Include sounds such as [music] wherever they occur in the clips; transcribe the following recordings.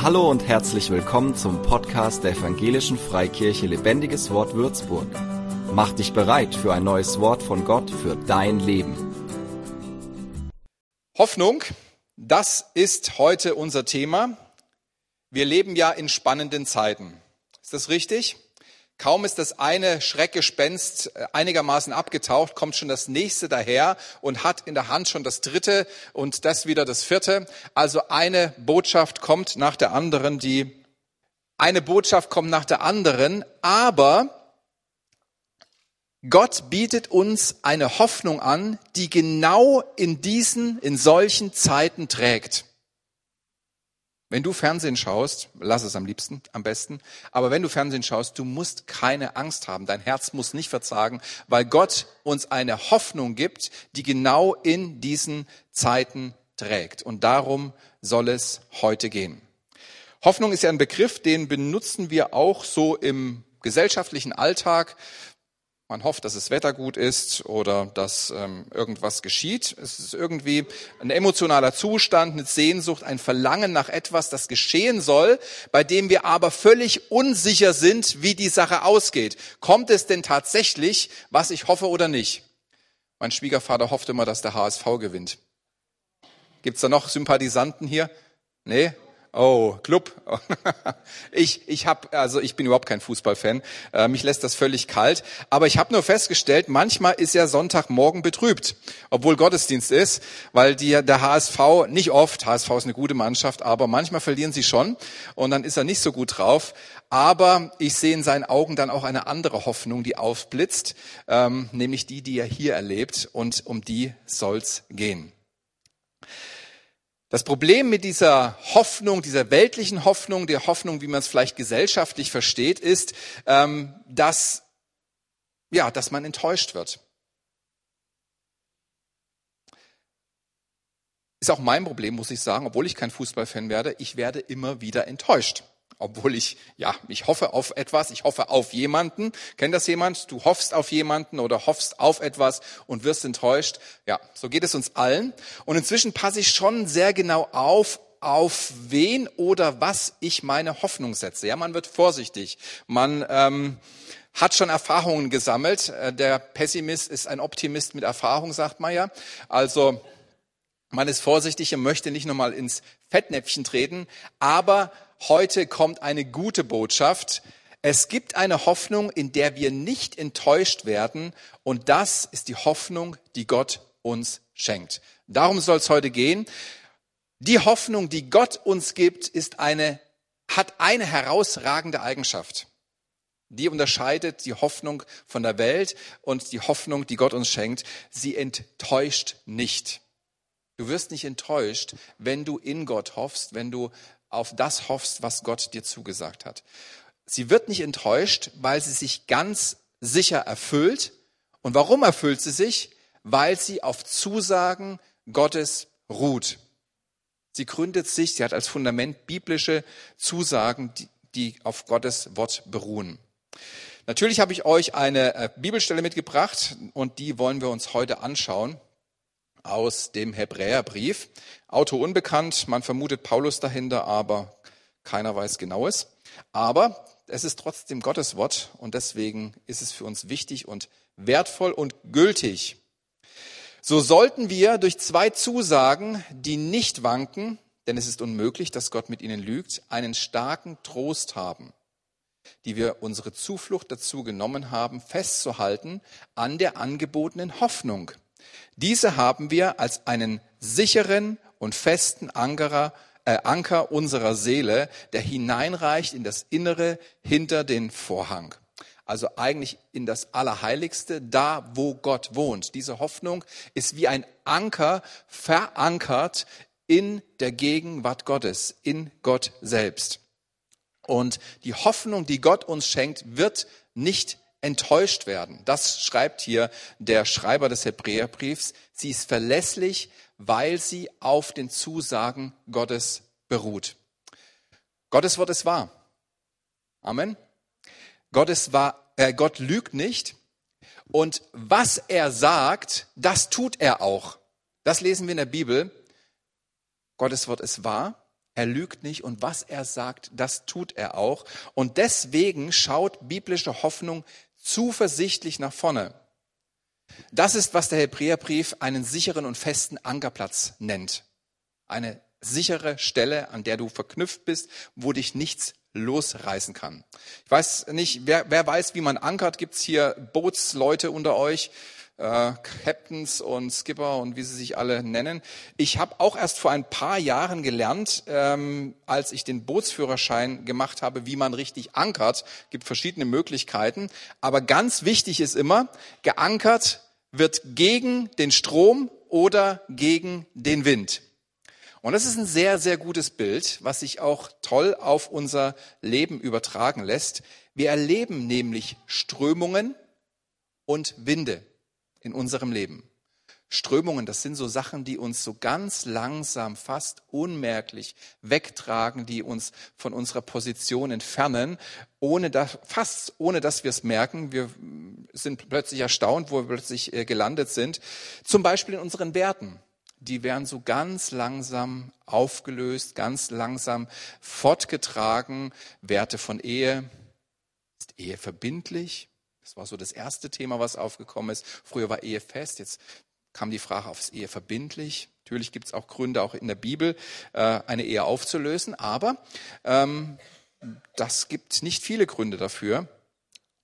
Hallo und herzlich willkommen zum Podcast der Evangelischen Freikirche Lebendiges Wort Würzburg. Mach dich bereit für ein neues Wort von Gott für dein Leben. Hoffnung, das ist heute unser Thema. Wir leben ja in spannenden Zeiten. Ist das richtig? Kaum ist das eine Schreckgespenst äh, einigermaßen abgetaucht, kommt schon das nächste daher und hat in der Hand schon das dritte und das wieder das vierte. Also eine Botschaft kommt nach der anderen, die eine Botschaft kommt nach der anderen, aber Gott bietet uns eine Hoffnung an, die genau in diesen, in solchen Zeiten trägt. Wenn du Fernsehen schaust, lass es am liebsten, am besten, aber wenn du Fernsehen schaust, du musst keine Angst haben, dein Herz muss nicht verzagen, weil Gott uns eine Hoffnung gibt, die genau in diesen Zeiten trägt. Und darum soll es heute gehen. Hoffnung ist ja ein Begriff, den benutzen wir auch so im gesellschaftlichen Alltag. Man hofft, dass das Wetter gut ist oder dass ähm, irgendwas geschieht. Es ist irgendwie ein emotionaler Zustand, eine Sehnsucht, ein Verlangen nach etwas, das geschehen soll, bei dem wir aber völlig unsicher sind, wie die Sache ausgeht. Kommt es denn tatsächlich, was ich hoffe oder nicht? Mein Schwiegervater hofft immer, dass der HSV gewinnt. Gibt's da noch Sympathisanten hier? Nee? Oh, Club. [laughs] Ich, ich hab, also ich bin überhaupt kein Fußballfan. Äh, mich lässt das völlig kalt. Aber ich habe nur festgestellt, manchmal ist ja Sonntagmorgen betrübt, obwohl Gottesdienst ist, weil die, der HSV nicht oft, HSV ist eine gute Mannschaft, aber manchmal verlieren sie schon und dann ist er nicht so gut drauf. Aber ich sehe in seinen Augen dann auch eine andere Hoffnung, die aufblitzt, ähm, nämlich die, die er hier erlebt und um die soll's gehen. Das Problem mit dieser Hoffnung, dieser weltlichen Hoffnung, der Hoffnung, wie man es vielleicht gesellschaftlich versteht, ist, ähm, dass, ja, dass man enttäuscht wird. Ist auch mein Problem, muss ich sagen, obwohl ich kein Fußballfan werde, ich werde immer wieder enttäuscht obwohl ich, ja, ich hoffe auf etwas, ich hoffe auf jemanden. Kennt das jemand? Du hoffst auf jemanden oder hoffst auf etwas und wirst enttäuscht. Ja, so geht es uns allen. Und inzwischen passe ich schon sehr genau auf, auf wen oder was ich meine Hoffnung setze. Ja, man wird vorsichtig. Man ähm, hat schon Erfahrungen gesammelt. Äh, der Pessimist ist ein Optimist mit Erfahrung, sagt man ja. Also man ist vorsichtig und möchte nicht nochmal ins Fettnäpfchen treten, aber heute kommt eine gute Botschaft. Es gibt eine Hoffnung, in der wir nicht enttäuscht werden und das ist die Hoffnung, die Gott uns schenkt. Darum soll es heute gehen. Die Hoffnung, die Gott uns gibt, ist eine, hat eine herausragende Eigenschaft. Die unterscheidet die Hoffnung von der Welt und die Hoffnung, die Gott uns schenkt. Sie enttäuscht nicht. Du wirst nicht enttäuscht, wenn du in Gott hoffst, wenn du auf das hoffst, was Gott dir zugesagt hat. Sie wird nicht enttäuscht, weil sie sich ganz sicher erfüllt. Und warum erfüllt sie sich? Weil sie auf Zusagen Gottes ruht. Sie gründet sich, sie hat als Fundament biblische Zusagen, die, die auf Gottes Wort beruhen. Natürlich habe ich euch eine äh, Bibelstelle mitgebracht und die wollen wir uns heute anschauen aus dem Hebräerbrief. Autor unbekannt, man vermutet Paulus dahinter, aber keiner weiß genaues. Aber es ist trotzdem Gottes Wort und deswegen ist es für uns wichtig und wertvoll und gültig. So sollten wir durch zwei Zusagen, die nicht wanken, denn es ist unmöglich, dass Gott mit ihnen lügt, einen starken Trost haben, die wir unsere Zuflucht dazu genommen haben, festzuhalten an der angebotenen Hoffnung. Diese haben wir als einen sicheren und festen Ankerer, äh, Anker unserer Seele, der hineinreicht in das Innere hinter den Vorhang. Also eigentlich in das Allerheiligste, da wo Gott wohnt. Diese Hoffnung ist wie ein Anker verankert in der Gegenwart Gottes, in Gott selbst. Und die Hoffnung, die Gott uns schenkt, wird nicht enttäuscht werden. Das schreibt hier der Schreiber des Hebräerbriefs. Sie ist verlässlich, weil sie auf den Zusagen Gottes beruht. Gottes Wort ist wahr. Amen. Gott, ist wahr, äh, Gott lügt nicht. Und was er sagt, das tut er auch. Das lesen wir in der Bibel. Gottes Wort ist wahr. er lügt nicht und was er sagt, das tut er auch. Und deswegen schaut biblische Hoffnung zuversichtlich nach vorne. Das ist, was der Hebräerbrief einen sicheren und festen Ankerplatz nennt. Eine sichere Stelle, an der du verknüpft bist, wo dich nichts losreißen kann. Ich weiß nicht, wer, wer weiß, wie man ankert. Gibt's hier Bootsleute unter euch? Äh, Captains und Skipper und wie sie sich alle nennen. Ich habe auch erst vor ein paar Jahren gelernt, ähm, als ich den Bootsführerschein gemacht habe, wie man richtig ankert. Gibt verschiedene Möglichkeiten, aber ganz wichtig ist immer, geankert wird gegen den Strom oder gegen den Wind. Und das ist ein sehr, sehr gutes Bild, was sich auch toll auf unser Leben übertragen lässt. Wir erleben nämlich Strömungen und Winde in unserem Leben. Strömungen, das sind so Sachen, die uns so ganz langsam, fast unmerklich wegtragen, die uns von unserer Position entfernen, ohne dass, fast ohne dass wir es merken. Wir sind plötzlich erstaunt, wo wir plötzlich äh, gelandet sind. Zum Beispiel in unseren Werten. Die werden so ganz langsam aufgelöst, ganz langsam fortgetragen. Werte von Ehe. Ist Ehe verbindlich? Das war so das erste Thema, was aufgekommen ist. Früher war Ehe fest, jetzt kam die Frage auf, ist Ehe verbindlich? Natürlich gibt es auch Gründe, auch in der Bibel, äh, eine Ehe aufzulösen, aber ähm, das gibt nicht viele Gründe dafür.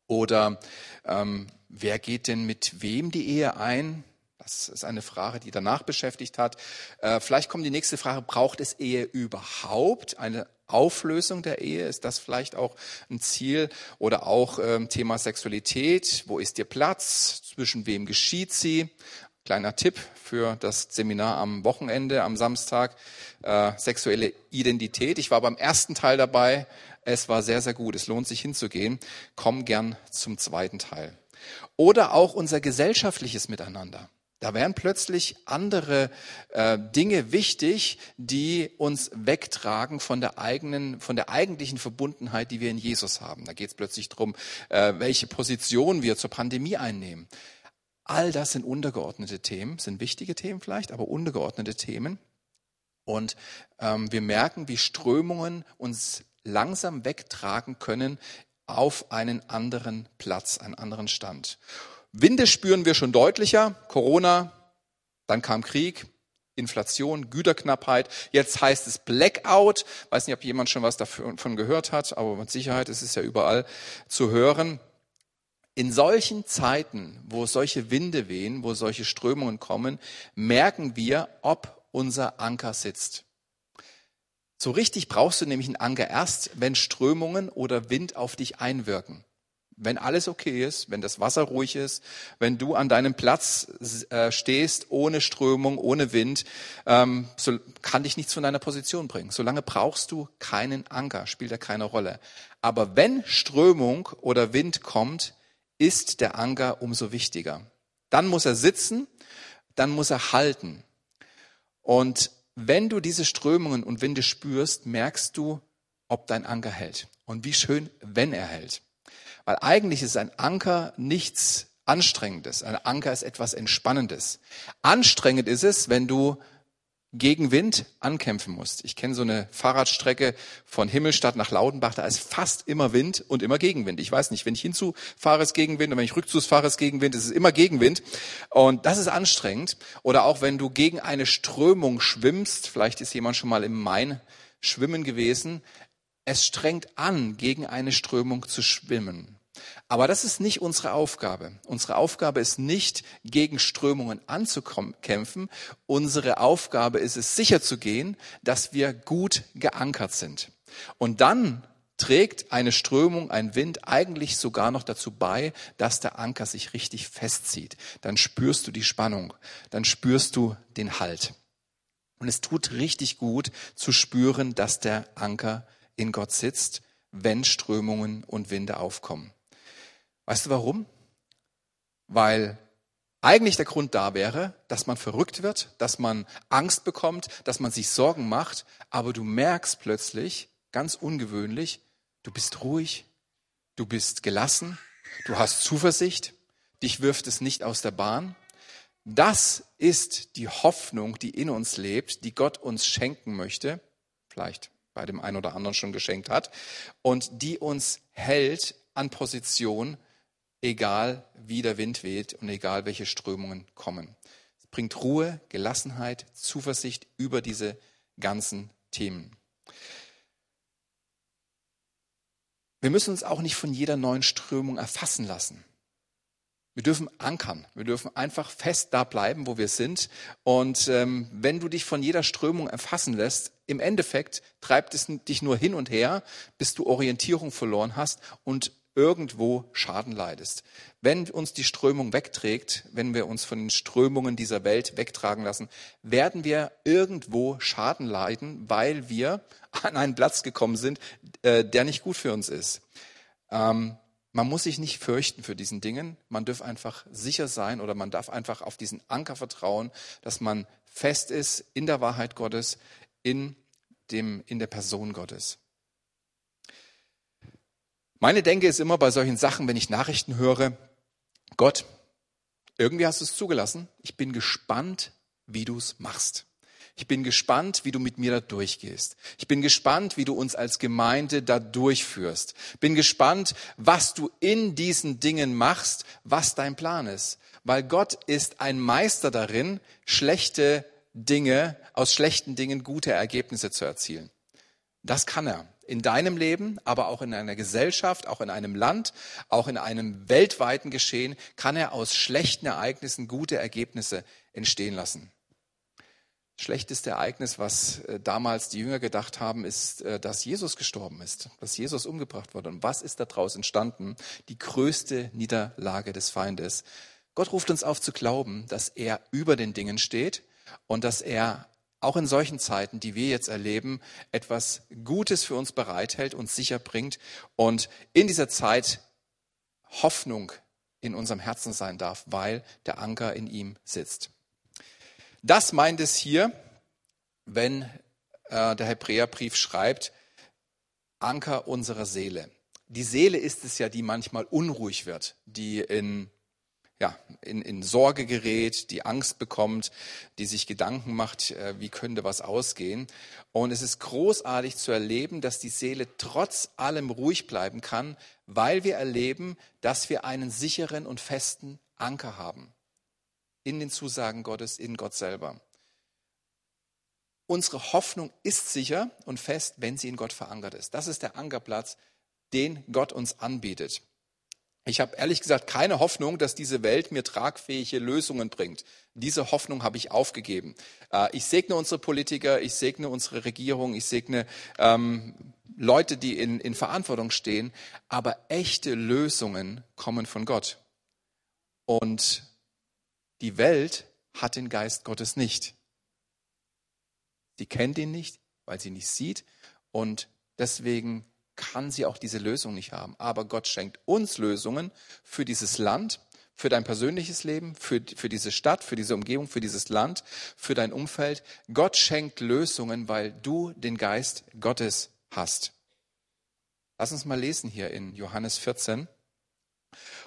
Oder ähm, wer geht denn mit wem die Ehe ein? Das ist eine Frage, die danach beschäftigt hat. Äh, vielleicht kommt die nächste Frage, braucht es Ehe überhaupt? Eine Auflösung der Ehe, ist das vielleicht auch ein Ziel? Oder auch ähm, Thema Sexualität, wo ist ihr Platz? Zwischen wem geschieht sie? Kleiner Tipp für das Seminar am Wochenende, am Samstag, äh, sexuelle Identität. Ich war beim ersten Teil dabei. Es war sehr, sehr gut. Es lohnt sich hinzugehen. Komm gern zum zweiten Teil. Oder auch unser gesellschaftliches Miteinander. Da wären plötzlich andere äh, Dinge wichtig, die uns wegtragen von der eigenen, von der eigentlichen Verbundenheit, die wir in Jesus haben. Da geht es plötzlich darum, äh, welche Position wir zur Pandemie einnehmen. All das sind untergeordnete Themen, sind wichtige Themen vielleicht, aber untergeordnete Themen. Und ähm, wir merken, wie Strömungen uns langsam wegtragen können auf einen anderen Platz, einen anderen Stand. Winde spüren wir schon deutlicher. Corona, dann kam Krieg, Inflation, Güterknappheit. Jetzt heißt es Blackout. Weiß nicht, ob jemand schon was davon gehört hat, aber mit Sicherheit ist es ja überall zu hören. In solchen Zeiten, wo solche Winde wehen, wo solche Strömungen kommen, merken wir, ob unser Anker sitzt. So richtig brauchst du nämlich einen Anker erst, wenn Strömungen oder Wind auf dich einwirken. Wenn alles okay ist, wenn das Wasser ruhig ist, wenn du an deinem Platz äh, stehst, ohne Strömung, ohne Wind, ähm, so kann dich nichts von deiner Position bringen. Solange brauchst du keinen Anker, spielt er keine Rolle. Aber wenn Strömung oder Wind kommt, ist der Anker umso wichtiger. Dann muss er sitzen, dann muss er halten. Und wenn du diese Strömungen und Winde spürst, merkst du, ob dein Anker hält. Und wie schön, wenn er hält. Weil eigentlich ist ein Anker nichts Anstrengendes. Ein Anker ist etwas Entspannendes. Anstrengend ist es, wenn du gegen Wind ankämpfen musst. Ich kenne so eine Fahrradstrecke von Himmelstadt nach Laudenbach, da ist fast immer Wind und immer Gegenwind. Ich weiß nicht, wenn ich hinzu fahre, ist Gegenwind und wenn ich rückzu fahre, ist Gegenwind, ist es immer Gegenwind. Und das ist anstrengend. Oder auch wenn du gegen eine Strömung schwimmst, vielleicht ist jemand schon mal im Main schwimmen gewesen, es strengt an, gegen eine Strömung zu schwimmen. Aber das ist nicht unsere Aufgabe. Unsere Aufgabe ist nicht, gegen Strömungen anzukämpfen. Unsere Aufgabe ist es, sicherzugehen, dass wir gut geankert sind. Und dann trägt eine Strömung, ein Wind eigentlich sogar noch dazu bei, dass der Anker sich richtig festzieht. Dann spürst du die Spannung, dann spürst du den Halt. Und es tut richtig gut zu spüren, dass der Anker in Gott sitzt, wenn Strömungen und Winde aufkommen. Weißt du warum? Weil eigentlich der Grund da wäre, dass man verrückt wird, dass man Angst bekommt, dass man sich Sorgen macht, aber du merkst plötzlich, ganz ungewöhnlich, du bist ruhig, du bist gelassen, du hast Zuversicht, dich wirft es nicht aus der Bahn. Das ist die Hoffnung, die in uns lebt, die Gott uns schenken möchte. vielleicht bei dem einen oder anderen schon geschenkt hat, und die uns hält an Position, egal wie der Wind weht und egal welche Strömungen kommen. Es bringt Ruhe, Gelassenheit, Zuversicht über diese ganzen Themen. Wir müssen uns auch nicht von jeder neuen Strömung erfassen lassen. Wir dürfen ankern. Wir dürfen einfach fest da bleiben, wo wir sind. Und ähm, wenn du dich von jeder Strömung erfassen lässt, im Endeffekt treibt es dich nur hin und her, bis du Orientierung verloren hast und irgendwo Schaden leidest. Wenn uns die Strömung wegträgt, wenn wir uns von den Strömungen dieser Welt wegtragen lassen, werden wir irgendwo Schaden leiden, weil wir [laughs] an einen Platz gekommen sind, äh, der nicht gut für uns ist. Ähm, man muss sich nicht fürchten für diesen Dingen. Man darf einfach sicher sein oder man darf einfach auf diesen Anker vertrauen, dass man fest ist in der Wahrheit Gottes, in dem, in der Person Gottes. Meine Denke ist immer bei solchen Sachen, wenn ich Nachrichten höre, Gott, irgendwie hast du es zugelassen. Ich bin gespannt, wie du es machst. Ich bin gespannt, wie du mit mir da durchgehst. Ich bin gespannt, wie du uns als Gemeinde da durchführst. Bin gespannt, was du in diesen Dingen machst, was dein Plan ist. Weil Gott ist ein Meister darin, schlechte Dinge, aus schlechten Dingen gute Ergebnisse zu erzielen. Das kann er in deinem Leben, aber auch in einer Gesellschaft, auch in einem Land, auch in einem weltweiten Geschehen, kann er aus schlechten Ereignissen gute Ergebnisse entstehen lassen. Schlechteste Ereignis, was äh, damals die Jünger gedacht haben, ist, äh, dass Jesus gestorben ist, dass Jesus umgebracht wurde. Und was ist daraus entstanden? Die größte Niederlage des Feindes. Gott ruft uns auf zu glauben, dass er über den Dingen steht und dass er auch in solchen Zeiten, die wir jetzt erleben, etwas Gutes für uns bereithält, uns sicher bringt und in dieser Zeit Hoffnung in unserem Herzen sein darf, weil der Anker in ihm sitzt. Das meint es hier, wenn äh, der Hebräerbrief schreibt, Anker unserer Seele. Die Seele ist es ja, die manchmal unruhig wird, die in ja, in, in Sorge gerät, die Angst bekommt, die sich Gedanken macht, äh, wie könnte was ausgehen. Und es ist großartig zu erleben, dass die Seele trotz allem ruhig bleiben kann, weil wir erleben, dass wir einen sicheren und festen Anker haben in den Zusagen Gottes, in Gott selber. Unsere Hoffnung ist sicher und fest, wenn sie in Gott verankert ist. Das ist der Ankerplatz, den Gott uns anbietet. Ich habe ehrlich gesagt keine Hoffnung, dass diese Welt mir tragfähige Lösungen bringt. Diese Hoffnung habe ich aufgegeben. Äh, ich segne unsere Politiker, ich segne unsere Regierung, ich segne ähm, Leute, die in, in Verantwortung stehen, aber echte Lösungen kommen von Gott. Und die Welt hat den Geist Gottes nicht. Sie kennt ihn nicht, weil sie nicht sieht und deswegen kann sie auch diese Lösung nicht haben. Aber Gott schenkt uns Lösungen für dieses Land, für dein persönliches Leben, für, für diese Stadt, für diese Umgebung, für dieses Land, für dein Umfeld. Gott schenkt Lösungen, weil du den Geist Gottes hast. Lass uns mal lesen hier in Johannes 14.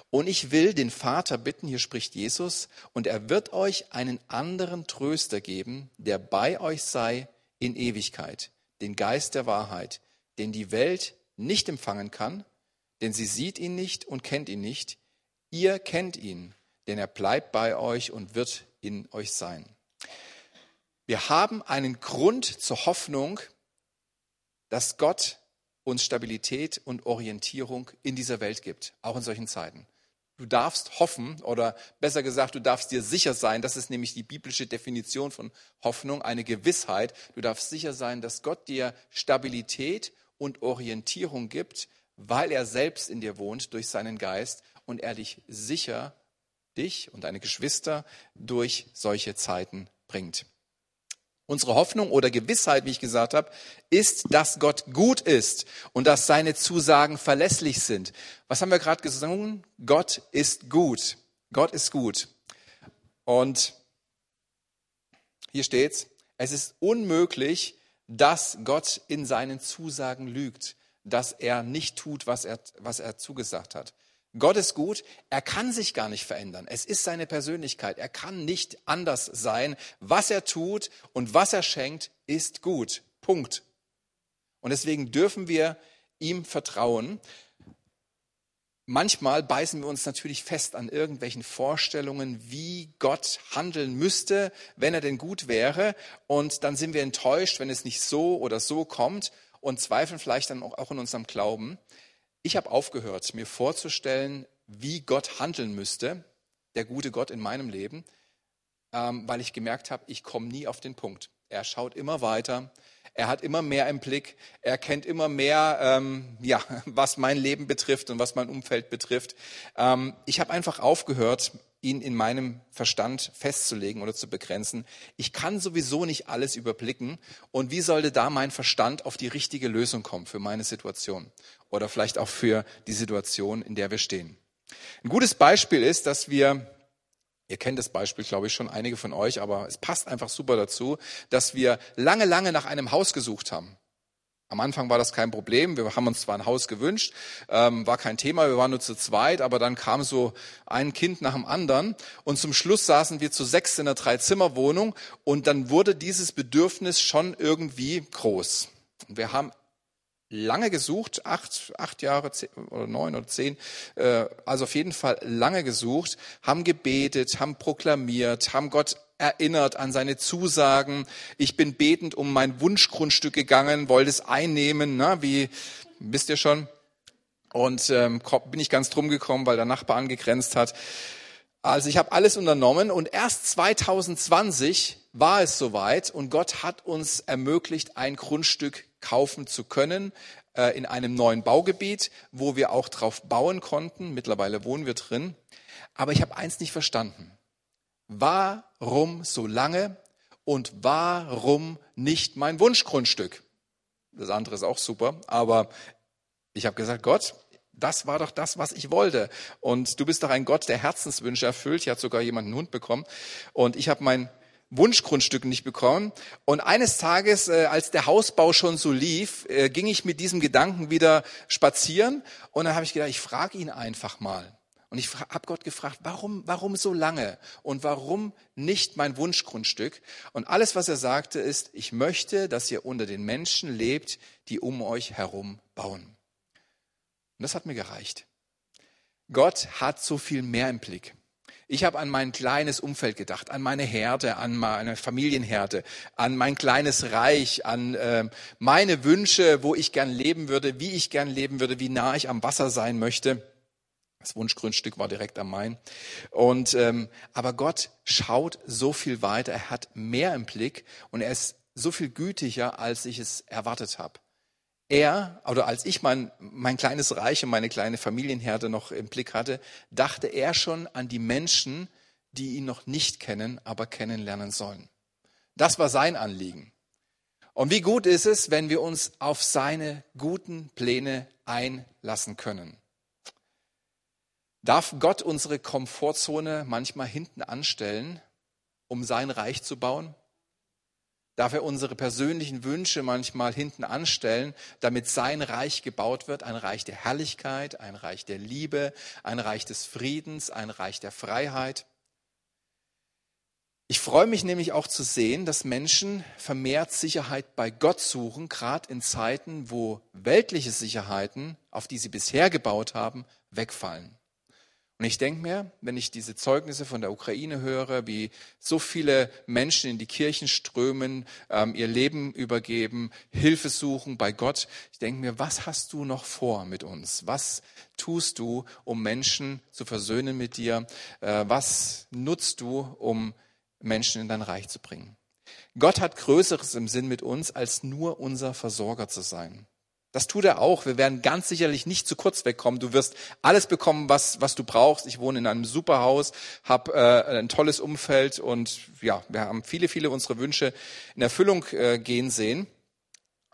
Und ich will den Vater bitten, hier spricht Jesus, und er wird euch einen anderen Tröster geben, der bei euch sei in Ewigkeit, den Geist der Wahrheit, den die Welt nicht empfangen kann, denn sie sieht ihn nicht und kennt ihn nicht. Ihr kennt ihn, denn er bleibt bei euch und wird in euch sein. Wir haben einen Grund zur Hoffnung, dass Gott uns Stabilität und Orientierung in dieser Welt gibt, auch in solchen Zeiten. Du darfst hoffen, oder besser gesagt, du darfst dir sicher sein, das ist nämlich die biblische Definition von Hoffnung, eine Gewissheit. Du darfst sicher sein, dass Gott dir Stabilität und Orientierung gibt, weil er selbst in dir wohnt durch seinen Geist und er dich sicher, dich und deine Geschwister durch solche Zeiten bringt. Unsere Hoffnung oder Gewissheit, wie ich gesagt habe, ist, dass Gott gut ist und dass seine Zusagen verlässlich sind. Was haben wir gerade gesungen? Gott ist gut. Gott ist gut. Und hier steht's, es ist unmöglich, dass Gott in seinen Zusagen lügt, dass er nicht tut, was er, was er zugesagt hat. Gott ist gut, er kann sich gar nicht verändern. Es ist seine Persönlichkeit. Er kann nicht anders sein. Was er tut und was er schenkt, ist gut. Punkt. Und deswegen dürfen wir ihm vertrauen. Manchmal beißen wir uns natürlich fest an irgendwelchen Vorstellungen, wie Gott handeln müsste, wenn er denn gut wäre. Und dann sind wir enttäuscht, wenn es nicht so oder so kommt und zweifeln vielleicht dann auch in unserem Glauben. Ich habe aufgehört, mir vorzustellen, wie Gott handeln müsste, der gute Gott in meinem Leben, ähm, weil ich gemerkt habe, ich komme nie auf den Punkt. Er schaut immer weiter, er hat immer mehr im Blick, er kennt immer mehr, ähm, ja, [laughs] was mein Leben betrifft und was mein Umfeld betrifft. Ähm, ich habe einfach aufgehört, ihn in meinem Verstand festzulegen oder zu begrenzen. Ich kann sowieso nicht alles überblicken. Und wie sollte da mein Verstand auf die richtige Lösung kommen für meine Situation oder vielleicht auch für die Situation, in der wir stehen? Ein gutes Beispiel ist, dass wir Ihr kennt das Beispiel, glaube ich, schon einige von euch, aber es passt einfach super dazu, dass wir lange, lange nach einem Haus gesucht haben. Am Anfang war das kein Problem. Wir haben uns zwar ein Haus gewünscht, ähm, war kein Thema, wir waren nur zu zweit, aber dann kam so ein Kind nach dem anderen und zum Schluss saßen wir zu sechs in einer Dreizimmerwohnung und dann wurde dieses Bedürfnis schon irgendwie groß. Wir haben lange gesucht, acht, acht Jahre zehn, oder neun oder zehn, äh, also auf jeden Fall lange gesucht, haben gebetet, haben proklamiert, haben Gott erinnert an seine Zusagen. Ich bin betend um mein Wunschgrundstück gegangen, wollte es einnehmen, na, wie wisst ihr schon. Und ähm, bin ich ganz drum gekommen, weil der Nachbar angegrenzt hat. Also ich habe alles unternommen und erst 2020 war es soweit und Gott hat uns ermöglicht, ein Grundstück kaufen zu können äh, in einem neuen Baugebiet, wo wir auch drauf bauen konnten. Mittlerweile wohnen wir drin. Aber ich habe eins nicht verstanden. Warum so lange und warum nicht mein Wunschgrundstück? Das andere ist auch super, aber ich habe gesagt, Gott, das war doch das, was ich wollte. Und du bist doch ein Gott, der Herzenswünsche erfüllt. Hier hat sogar jemand einen Hund bekommen. Und ich habe mein Wunschgrundstück nicht bekommen. Und eines Tages, äh, als der Hausbau schon so lief, äh, ging ich mit diesem Gedanken wieder spazieren. Und dann habe ich gedacht, ich frage ihn einfach mal. Und ich habe Gott gefragt, warum, warum so lange und warum nicht mein Wunschgrundstück? Und alles, was er sagte, ist, ich möchte, dass ihr unter den Menschen lebt, die um euch herum bauen. Und das hat mir gereicht. Gott hat so viel mehr im Blick. Ich habe an mein kleines Umfeld gedacht, an meine Herde, an meine Familienherde, an mein kleines Reich, an äh, meine Wünsche, wo ich gern leben würde, wie ich gern leben würde, wie nah ich am Wasser sein möchte. Das Wunschgrundstück war direkt am Main. Und ähm, aber Gott schaut so viel weiter. Er hat mehr im Blick und er ist so viel gütiger, als ich es erwartet habe. Er, oder als ich mein, mein kleines Reich und meine kleine Familienherde noch im Blick hatte, dachte er schon an die Menschen, die ihn noch nicht kennen, aber kennenlernen sollen. Das war sein Anliegen. Und wie gut ist es, wenn wir uns auf seine guten Pläne einlassen können. Darf Gott unsere Komfortzone manchmal hinten anstellen, um sein Reich zu bauen? Darf er unsere persönlichen Wünsche manchmal hinten anstellen, damit sein Reich gebaut wird, ein Reich der Herrlichkeit, ein Reich der Liebe, ein Reich des Friedens, ein Reich der Freiheit? Ich freue mich nämlich auch zu sehen, dass Menschen vermehrt Sicherheit bei Gott suchen, gerade in Zeiten, wo weltliche Sicherheiten, auf die sie bisher gebaut haben, wegfallen. Und ich denke mir, wenn ich diese Zeugnisse von der Ukraine höre, wie so viele Menschen in die Kirchen strömen, ähm, ihr Leben übergeben, Hilfe suchen bei Gott, ich denke mir, was hast du noch vor mit uns? Was tust du, um Menschen zu versöhnen mit dir? Äh, was nutzt du, um Menschen in dein Reich zu bringen? Gott hat Größeres im Sinn mit uns, als nur unser Versorger zu sein. Das tut er auch. Wir werden ganz sicherlich nicht zu kurz wegkommen. Du wirst alles bekommen, was, was du brauchst. Ich wohne in einem super Haus, habe äh, ein tolles Umfeld und ja, wir haben viele, viele unserer Wünsche in Erfüllung äh, gehen sehen.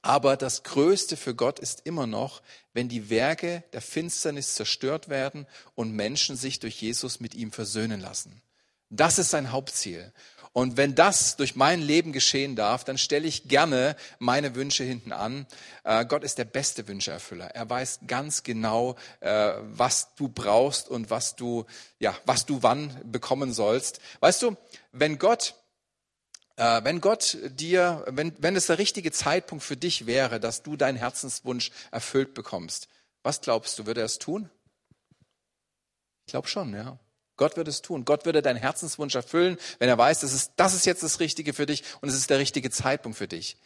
Aber das Größte für Gott ist immer noch, wenn die Werke der Finsternis zerstört werden und Menschen sich durch Jesus mit ihm versöhnen lassen. Das ist sein Hauptziel. Und wenn das durch mein Leben geschehen darf, dann stelle ich gerne meine Wünsche hinten an. Äh, Gott ist der beste Wünscheerfüller. Er weiß ganz genau, äh, was du brauchst und was du, ja, was du wann bekommen sollst. Weißt du, wenn Gott Äh, wenn Gott dir, wenn, wenn es der richtige Zeitpunkt für dich wäre, dass du deinen Herzenswunsch erfüllt bekommst, was glaubst du, würde er es tun? Ich glaube schon, ja. Gott würde es tun. Gott würde deinen Herzenswunsch erfüllen, wenn er weiß, das ist, das ist jetzt das Richtige für dich und es ist der richtige Zeitpunkt für dich.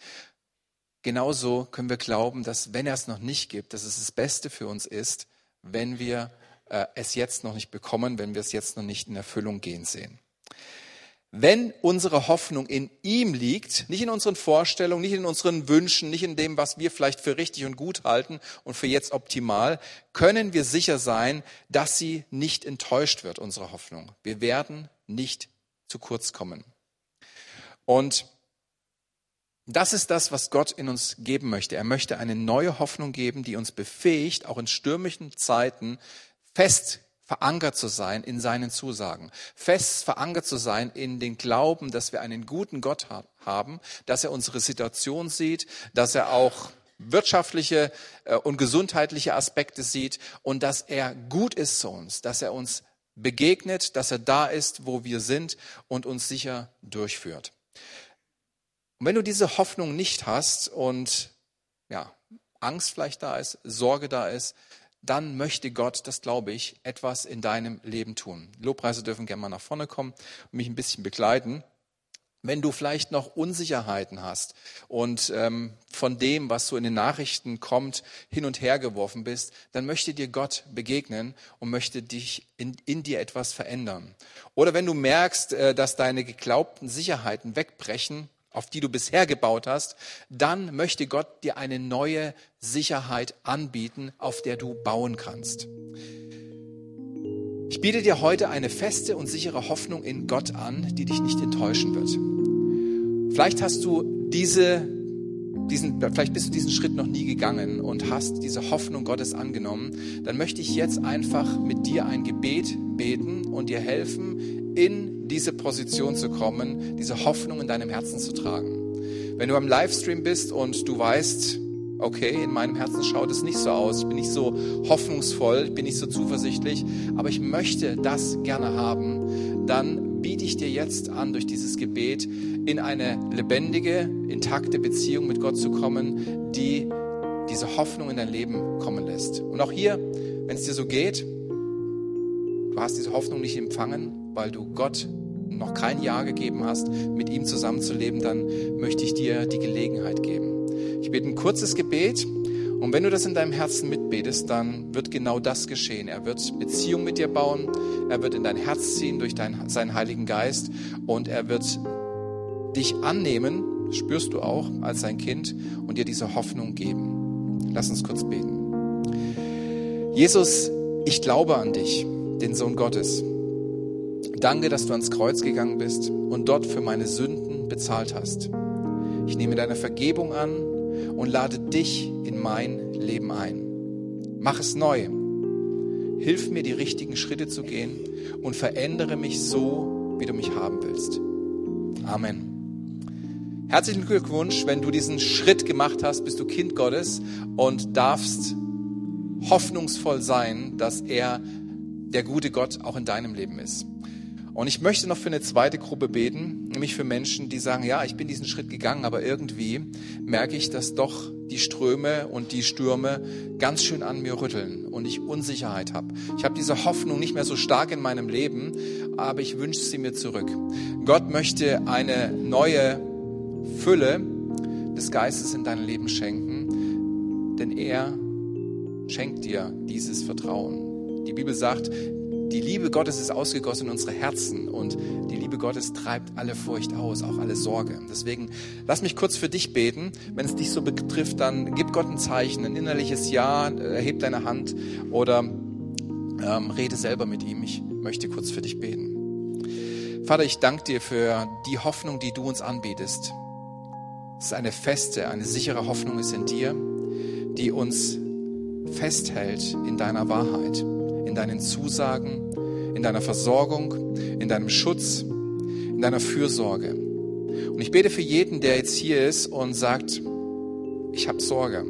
Genauso können wir glauben, dass wenn er es noch nicht gibt, dass es das Beste für uns ist, wenn wir äh, es jetzt noch nicht bekommen, wenn wir es jetzt noch nicht in Erfüllung gehen sehen. Wenn unsere Hoffnung in ihm liegt, nicht in unseren Vorstellungen, nicht in unseren Wünschen, nicht in dem, was wir vielleicht für richtig und gut halten und für jetzt optimal, können wir sicher sein, dass sie nicht enttäuscht wird, unsere Hoffnung. Wir werden nicht zu kurz kommen. Und das ist das, was Gott in uns geben möchte. Er möchte eine neue Hoffnung geben, die uns befähigt, auch in stürmischen Zeiten fest verankert zu sein in seinen Zusagen, fest verankert zu sein in den Glauben, dass wir einen guten Gott haben, dass er unsere Situation sieht, dass er auch wirtschaftliche äh, und gesundheitliche Aspekte sieht und dass er gut ist zu uns, dass er uns begegnet, dass er da ist, wo wir sind und uns sicher durchführt. Und wenn du diese Hoffnung nicht hast und ja, Angst vielleicht da ist, Sorge da ist, dann möchte Gott, das glaube ich, etwas in deinem Leben tun. Lobpreise dürfen gerne mal nach vorne kommen und mich ein bisschen begleiten. Wenn du vielleicht noch Unsicherheiten hast und ähm, von dem, was so in den Nachrichten kommt, hin und her geworfen bist, dann möchte dir Gott begegnen und möchte dich in, in dir etwas verändern. Oder wenn du merkst, äh, dass deine geglaubten Sicherheiten wegbrechen, auf die du bisher gebaut hast, dann möchte Gott dir eine neue Sicherheit anbieten, auf der du bauen kannst. Ich biete dir heute eine feste und sichere Hoffnung in Gott an, die dich nicht enttäuschen wird. Vielleicht hast du diese, diesen, vielleicht bist du diesen Schritt noch nie gegangen und hast diese Hoffnung Gottes angenommen. Dann möchte ich jetzt einfach mit dir ein Gebet beten und dir helfen, in diese Position zu kommen, diese Hoffnung in deinem Herzen zu tragen. Wenn du am Livestream bist und du weißt, okay, in meinem Herzen schaut es nicht so aus, ich bin nicht so hoffnungsvoll, ich bin nicht so zuversichtlich, aber ich möchte das gerne haben, dann biete ich dir jetzt an, durch dieses Gebet in eine lebendige, intakte Beziehung mit Gott zu kommen, die diese Hoffnung in dein Leben kommen lässt. Und auch hier, wenn es dir so geht, du hast diese Hoffnung nicht empfangen, weil du Gott noch kein Ja gegeben hast, mit ihm zusammenzuleben, dann möchte ich dir die Gelegenheit geben. Ich bete ein kurzes Gebet und wenn du das in deinem Herzen mitbetest, dann wird genau das geschehen. Er wird Beziehung mit dir bauen, er wird in dein Herz ziehen durch dein, seinen Heiligen Geist und er wird dich annehmen, spürst du auch, als sein Kind und dir diese Hoffnung geben. Lass uns kurz beten. Jesus, ich glaube an dich, den Sohn Gottes. Danke, dass du ans Kreuz gegangen bist und dort für meine Sünden bezahlt hast. Ich nehme deine Vergebung an und lade dich in mein Leben ein. Mach es neu. Hilf mir, die richtigen Schritte zu gehen und verändere mich so, wie du mich haben willst. Amen. Herzlichen Glückwunsch, wenn du diesen Schritt gemacht hast, bist du Kind Gottes und darfst hoffnungsvoll sein, dass er der gute Gott auch in deinem Leben ist. Und ich möchte noch für eine zweite Gruppe beten, nämlich für Menschen, die sagen, ja, ich bin diesen Schritt gegangen, aber irgendwie merke ich, dass doch die Ströme und die Stürme ganz schön an mir rütteln und ich Unsicherheit habe. Ich habe diese Hoffnung nicht mehr so stark in meinem Leben, aber ich wünsche sie mir zurück. Gott möchte eine neue Fülle des Geistes in dein Leben schenken, denn er schenkt dir dieses Vertrauen. Die Bibel sagt, die Liebe Gottes ist ausgegossen in unsere Herzen und die Liebe Gottes treibt alle Furcht aus, auch alle Sorge. Deswegen lass mich kurz für dich beten. Wenn es dich so betrifft, dann gib Gott ein Zeichen, ein innerliches Ja, erheb deine Hand oder ähm, rede selber mit ihm. Ich möchte kurz für dich beten. Vater, ich danke dir für die Hoffnung, die du uns anbietest. Es ist eine feste, eine sichere Hoffnung ist in dir, die uns festhält in deiner Wahrheit in deinen Zusagen, in deiner Versorgung, in deinem Schutz, in deiner Fürsorge. Und ich bete für jeden, der jetzt hier ist und sagt, ich habe Sorge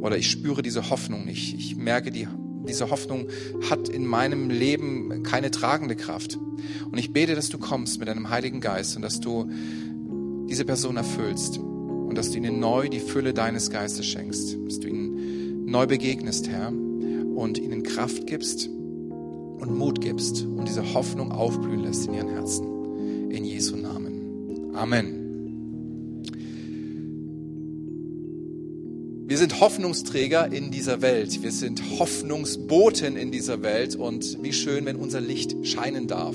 oder ich spüre diese Hoffnung nicht. Ich merke, die, diese Hoffnung hat in meinem Leben keine tragende Kraft. Und ich bete, dass du kommst mit deinem Heiligen Geist und dass du diese Person erfüllst und dass du ihnen neu die Fülle deines Geistes schenkst, dass du ihnen neu begegnest, Herr, und ihnen Kraft gibst und Mut gibst und diese Hoffnung aufblühen lässt in ihren Herzen. In Jesu Namen. Amen. Wir sind Hoffnungsträger in dieser Welt. Wir sind Hoffnungsboten in dieser Welt. Und wie schön, wenn unser Licht scheinen darf.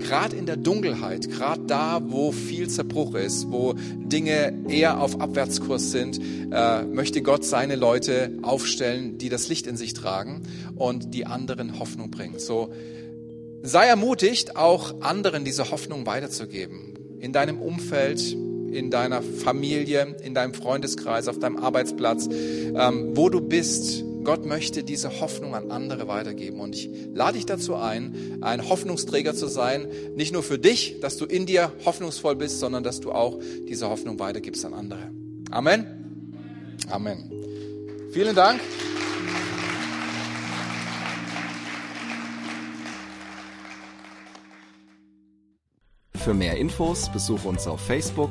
Gerade in der Dunkelheit, gerade da, wo viel Zerbruch ist, wo Dinge eher auf Abwärtskurs sind, äh, möchte Gott seine Leute aufstellen, die das Licht in sich tragen und die anderen Hoffnung bringen. So sei ermutigt, auch anderen diese Hoffnung weiterzugeben. In deinem Umfeld, in deiner Familie, in deinem Freundeskreis, auf deinem Arbeitsplatz, ähm, wo du bist. Gott möchte diese Hoffnung an andere weitergeben. Und ich lade dich dazu ein, ein Hoffnungsträger zu sein. Nicht nur für dich, dass du in dir hoffnungsvoll bist, sondern dass du auch diese Hoffnung weitergibst an andere. Amen. Amen. Vielen Dank. Für mehr Infos besuche uns auf Facebook